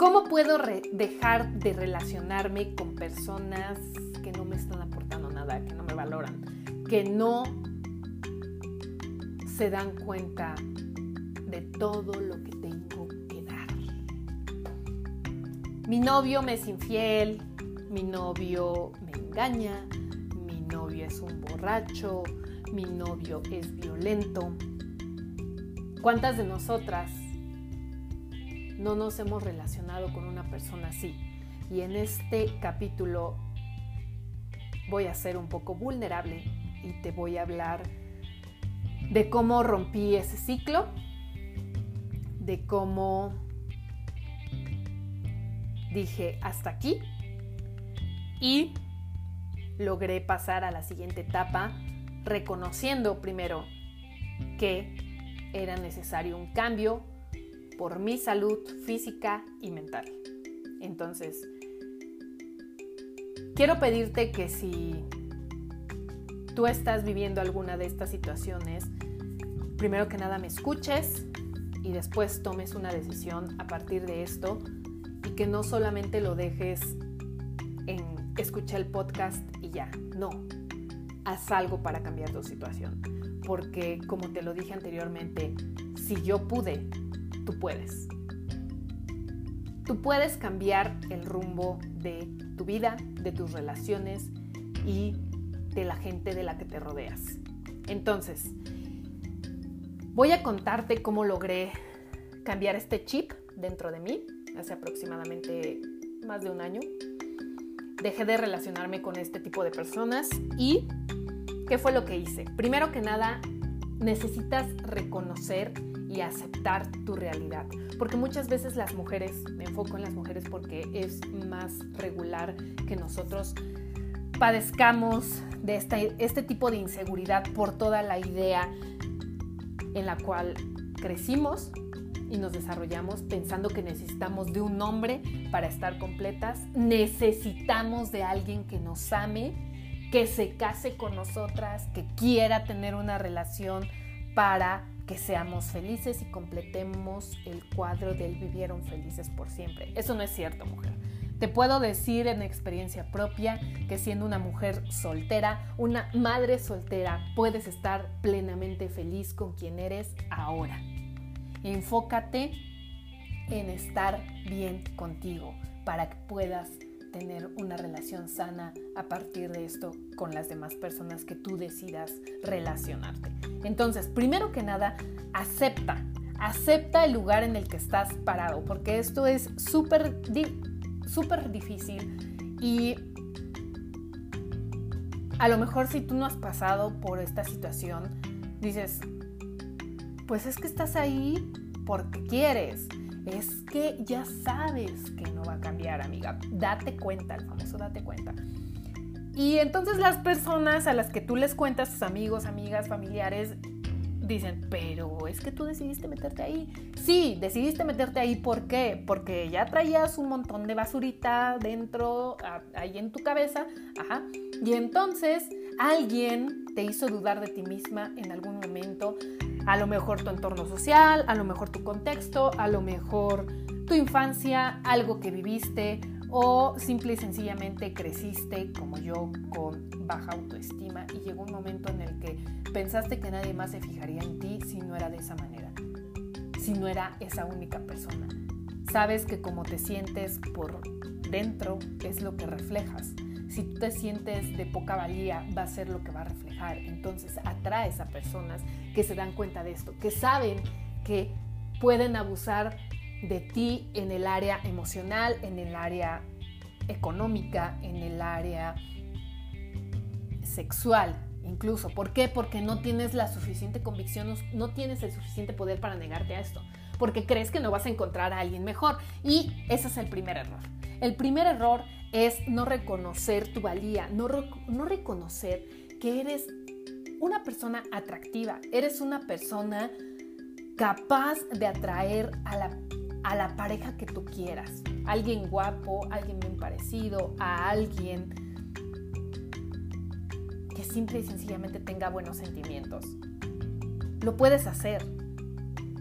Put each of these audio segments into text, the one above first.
¿Cómo puedo dejar de relacionarme con personas que no me están aportando nada, que no me valoran, que no se dan cuenta de todo lo que tengo que dar? Mi novio me es infiel, mi novio me engaña, mi novio es un borracho, mi novio es violento. ¿Cuántas de nosotras no nos hemos relacionado con una persona así? Y en este capítulo voy a ser un poco vulnerable y te voy a hablar de cómo rompí ese ciclo, de cómo dije hasta aquí y logré pasar a la siguiente etapa reconociendo primero que era necesario un cambio por mi salud física y mental. Entonces, quiero pedirte que si tú estás viviendo alguna de estas situaciones, primero que nada me escuches y después tomes una decisión a partir de esto y que no solamente lo dejes en escuchar el podcast y ya, no, haz algo para cambiar tu situación. Porque como te lo dije anteriormente, si yo pude, tú puedes. Tú puedes cambiar el rumbo de tu vida, de tus relaciones y de la gente de la que te rodeas. Entonces, voy a contarte cómo logré cambiar este chip dentro de mí hace aproximadamente más de un año. Dejé de relacionarme con este tipo de personas y ¿Qué fue lo que hice? Primero que nada, necesitas reconocer y aceptar tu realidad. Porque muchas veces las mujeres, me enfoco en las mujeres porque es más regular que nosotros padezcamos de este, este tipo de inseguridad por toda la idea en la cual crecimos y nos desarrollamos pensando que necesitamos de un hombre para estar completas, necesitamos de alguien que nos ame que se case con nosotras, que quiera tener una relación para que seamos felices y completemos el cuadro del vivieron felices por siempre. Eso no es cierto, mujer. Te puedo decir en experiencia propia que siendo una mujer soltera, una madre soltera, puedes estar plenamente feliz con quien eres ahora. Enfócate en estar bien contigo para que puedas tener una relación sana a partir de esto con las demás personas que tú decidas relacionarte. Entonces, primero que nada, acepta, acepta el lugar en el que estás parado, porque esto es súper súper difícil y a lo mejor si tú no has pasado por esta situación, dices, pues es que estás ahí porque quieres, es que ya sabes que no va a cambiar, amiga. Date cuenta, el famoso date cuenta. Y entonces las personas a las que tú les cuentas, tus amigos, amigas, familiares, dicen, pero es que tú decidiste meterte ahí. Sí, decidiste meterte ahí, ¿por qué? Porque ya traías un montón de basurita dentro, ahí en tu cabeza, ajá. Y entonces alguien te hizo dudar de ti misma en algún momento, a lo mejor tu entorno social, a lo mejor tu contexto, a lo mejor tu infancia, algo que viviste o simple y sencillamente creciste como yo con baja autoestima y llegó un momento en el que pensaste que nadie más se fijaría en ti si no era de esa manera, si no era esa única persona. Sabes que como te sientes por dentro es lo que reflejas. Si tú te sientes de poca valía, va a ser lo que va a reflejar. Entonces atraes a personas que se dan cuenta de esto, que saben que pueden abusar de ti en el área emocional, en el área económica, en el área sexual, incluso. ¿Por qué? Porque no tienes la suficiente convicción, no tienes el suficiente poder para negarte a esto, porque crees que no vas a encontrar a alguien mejor. Y ese es el primer error. El primer error es no reconocer tu valía, no, no reconocer que eres una persona atractiva, eres una persona capaz de atraer a la, a la pareja que tú quieras. Alguien guapo, alguien bien parecido, a alguien que simple y sencillamente tenga buenos sentimientos. Lo puedes hacer,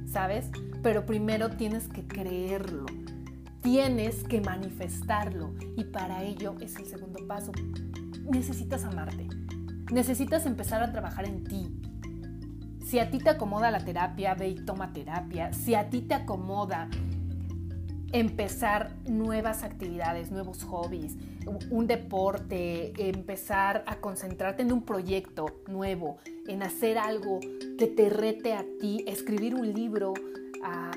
¿sabes? Pero primero tienes que creerlo. Tienes que manifestarlo y para ello es el segundo paso. Necesitas amarte. Necesitas empezar a trabajar en ti. Si a ti te acomoda la terapia, ve y toma terapia. Si a ti te acomoda empezar nuevas actividades, nuevos hobbies, un deporte, empezar a concentrarte en un proyecto nuevo, en hacer algo que te rete a ti, escribir un libro, a,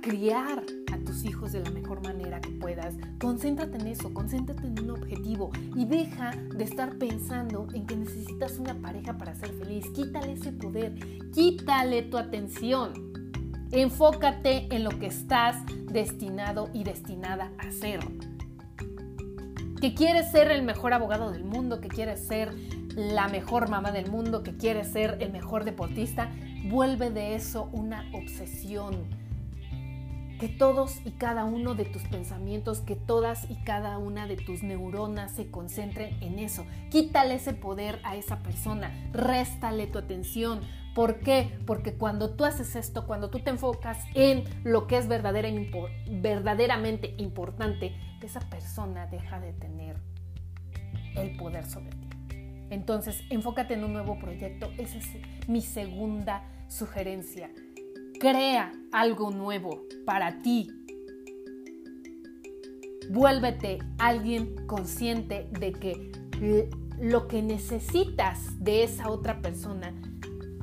criar a tus hijos de la mejor manera que puedas. Concéntrate en eso, concéntrate en un objetivo y deja de estar pensando en que necesitas una pareja para ser feliz. Quítale ese poder, quítale tu atención. Enfócate en lo que estás destinado y destinada a ser. Que quieres ser el mejor abogado del mundo, que quieres ser la mejor mamá del mundo, que quieres ser el mejor deportista, vuelve de eso una obsesión que todos y cada uno de tus pensamientos, que todas y cada una de tus neuronas se concentren en eso. Quítale ese poder a esa persona, réstale tu atención. ¿Por qué? Porque cuando tú haces esto, cuando tú te enfocas en lo que es verdaderamente importante, esa persona deja de tener el poder sobre ti. Entonces, enfócate en un nuevo proyecto. Esa es mi segunda sugerencia. Crea algo nuevo para ti. Vuélvete alguien consciente de que lo que necesitas de esa otra persona,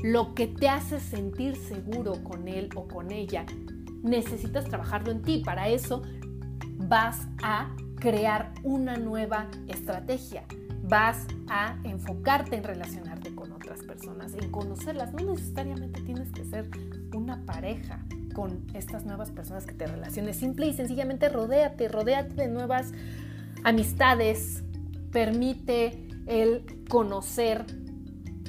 lo que te hace sentir seguro con él o con ella, necesitas trabajarlo en ti. Para eso vas a crear una nueva estrategia. Vas a enfocarte en relacionarte con personas, en conocerlas. No necesariamente tienes que ser una pareja con estas nuevas personas que te relaciones. Simple y sencillamente rodéate, rodéate de nuevas amistades. Permite el conocer,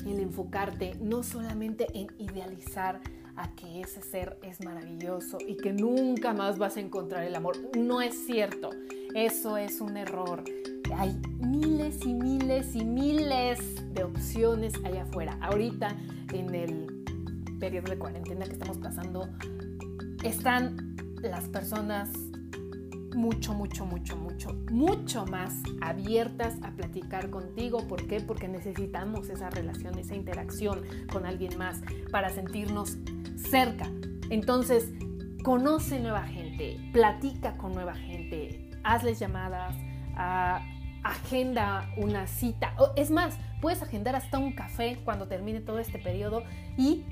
el enfocarte, no solamente en idealizar a que ese ser es maravilloso y que nunca más vas a encontrar el amor. No es cierto, eso es un error. Hay miles y miles y miles de opciones allá afuera. Ahorita en el periodo de cuarentena que estamos pasando, están las personas mucho, mucho, mucho, mucho, mucho más abiertas a platicar contigo. ¿Por qué? Porque necesitamos esa relación, esa interacción con alguien más para sentirnos cerca. Entonces, conoce nueva gente, platica con nueva gente, hazles llamadas, agenda una cita. es más, puedes agendar hasta un café cuando termine todo este periodo y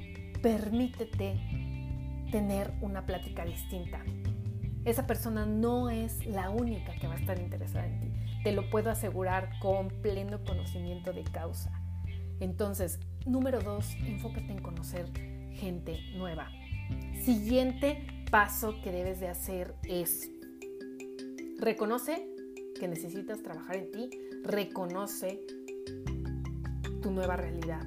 permítete tener una plática distinta. Esa persona no es la única que va a estar interesada en ti. Te lo puedo asegurar con pleno conocimiento de causa. Entonces, número dos, enfócate en conocer gente nueva. Siguiente paso que debes de hacer es reconoce que necesitas trabajar en ti, reconoce tu nueva realidad.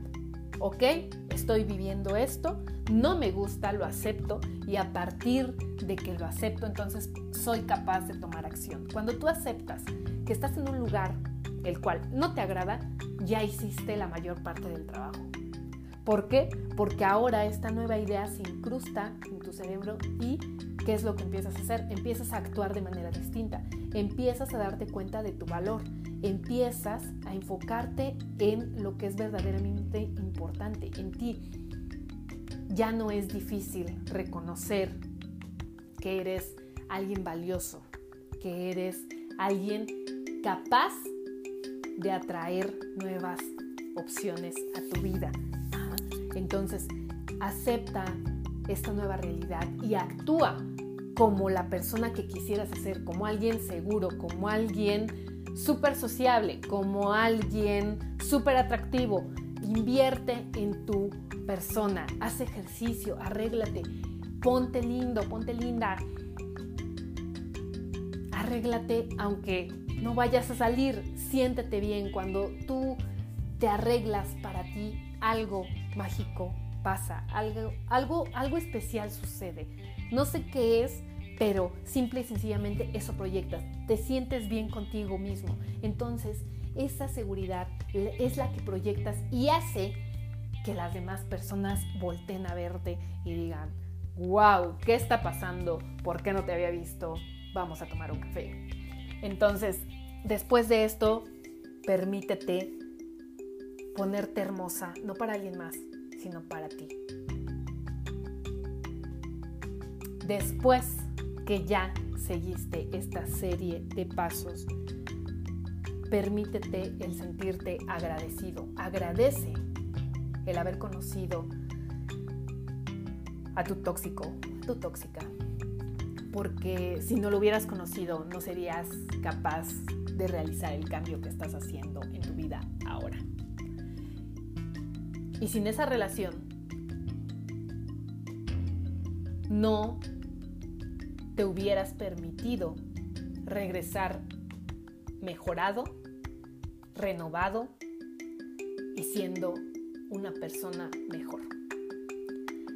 ¿ok? Estoy viviendo esto, no me gusta, lo acepto y a partir de que lo acepto, entonces soy capaz de tomar acción. Cuando tú aceptas que estás en un lugar el cual no te agrada, ya hiciste la mayor parte del trabajo. ¿Por qué? Porque ahora esta nueva idea se incrusta en tu cerebro y ¿qué es lo que empiezas a hacer? Empiezas a actuar de manera distinta, empiezas a darte cuenta de tu valor, empiezas a enfocarte en lo que es verdaderamente importante, en ti. Ya no es difícil reconocer que eres alguien valioso, que eres alguien capaz de atraer nuevas opciones a tu vida. Entonces, acepta esta nueva realidad y actúa como la persona que quisieras ser, como alguien seguro, como alguien súper sociable, como alguien súper atractivo. Invierte en tu persona, haz ejercicio, arréglate, ponte lindo, ponte linda. Arréglate aunque no vayas a salir, siéntete bien. Cuando tú te arreglas para ti, algo mágico pasa, algo, algo, algo especial sucede. No sé qué es, pero simple y sencillamente eso proyectas. Te sientes bien contigo mismo. Entonces, esa seguridad es la que proyectas y hace que las demás personas volteen a verte y digan, wow, ¿qué está pasando? ¿Por qué no te había visto? vamos a tomar un café. Entonces, después de esto, permítete ponerte hermosa, no para alguien más, sino para ti. Después que ya seguiste esta serie de pasos, permítete el sentirte agradecido. Agradece el haber conocido a tu tóxico, tu tóxica. Porque si no lo hubieras conocido, no serías capaz de realizar el cambio que estás haciendo en tu vida ahora. Y sin esa relación, no te hubieras permitido regresar mejorado, renovado y siendo una persona mejor.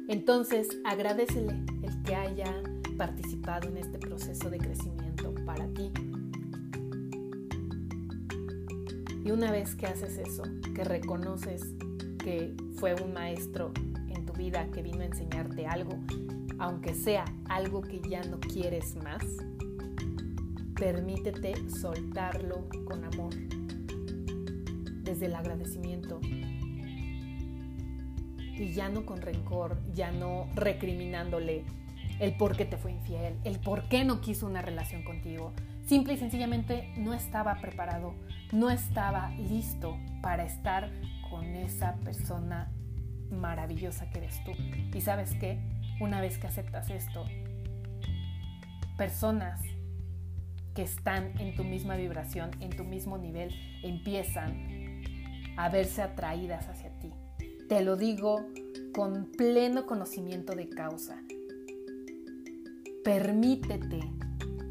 Entonces, agradecele el que haya participado en este proceso de crecimiento para ti. Y una vez que haces eso, que reconoces que fue un maestro en tu vida que vino a enseñarte algo, aunque sea algo que ya no quieres más, permítete soltarlo con amor, desde el agradecimiento y ya no con rencor, ya no recriminándole el por qué te fue infiel, el por qué no quiso una relación contigo. Simple y sencillamente no estaba preparado, no estaba listo para estar con esa persona maravillosa que eres tú. Y sabes qué, una vez que aceptas esto, personas que están en tu misma vibración, en tu mismo nivel, empiezan a verse atraídas hacia ti. Te lo digo con pleno conocimiento de causa. Permítete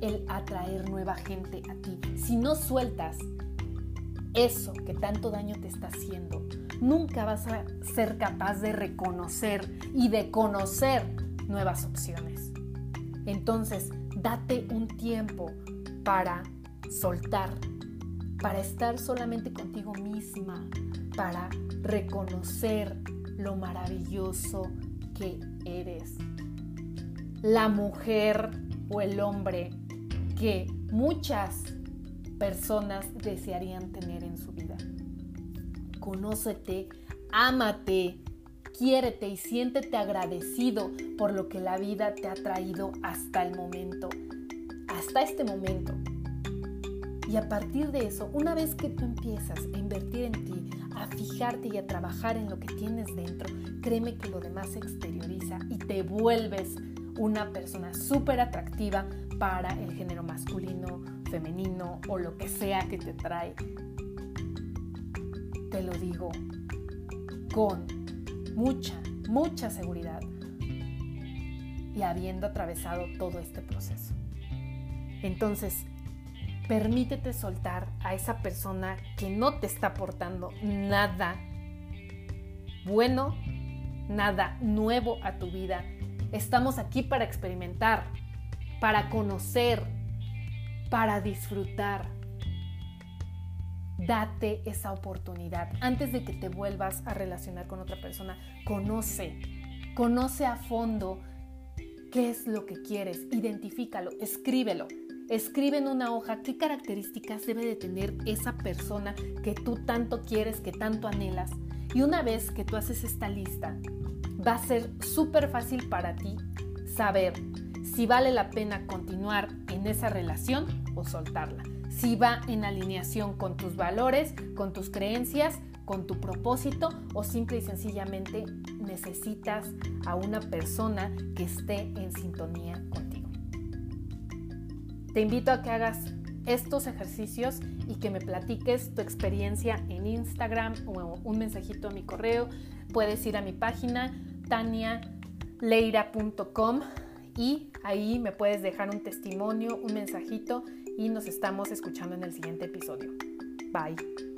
el atraer nueva gente a ti. Si no sueltas eso que tanto daño te está haciendo, nunca vas a ser capaz de reconocer y de conocer nuevas opciones. Entonces, date un tiempo para soltar, para estar solamente contigo misma, para reconocer lo maravilloso que eres. La mujer o el hombre que muchas personas desearían tener en su vida. Conócete, ámate, quiérete y siéntete agradecido por lo que la vida te ha traído hasta el momento, hasta este momento. Y a partir de eso, una vez que tú empiezas a invertir en ti, a fijarte y a trabajar en lo que tienes dentro, créeme que lo demás se exterioriza y te vuelves una persona súper atractiva para el género masculino, femenino o lo que sea que te trae. Te lo digo con mucha, mucha seguridad y habiendo atravesado todo este proceso. Entonces, Permítete soltar a esa persona que no te está aportando nada bueno, nada nuevo a tu vida. Estamos aquí para experimentar, para conocer, para disfrutar. Date esa oportunidad. Antes de que te vuelvas a relacionar con otra persona, conoce, conoce a fondo qué es lo que quieres, identifícalo, escríbelo. Escribe en una hoja qué características debe de tener esa persona que tú tanto quieres, que tanto anhelas. Y una vez que tú haces esta lista, va a ser súper fácil para ti saber si vale la pena continuar en esa relación o soltarla. Si va en alineación con tus valores, con tus creencias, con tu propósito o simple y sencillamente necesitas a una persona que esté en sintonía contigo. Te invito a que hagas estos ejercicios y que me platiques tu experiencia en Instagram o un mensajito a mi correo. Puedes ir a mi página tanialeira.com y ahí me puedes dejar un testimonio, un mensajito y nos estamos escuchando en el siguiente episodio. Bye.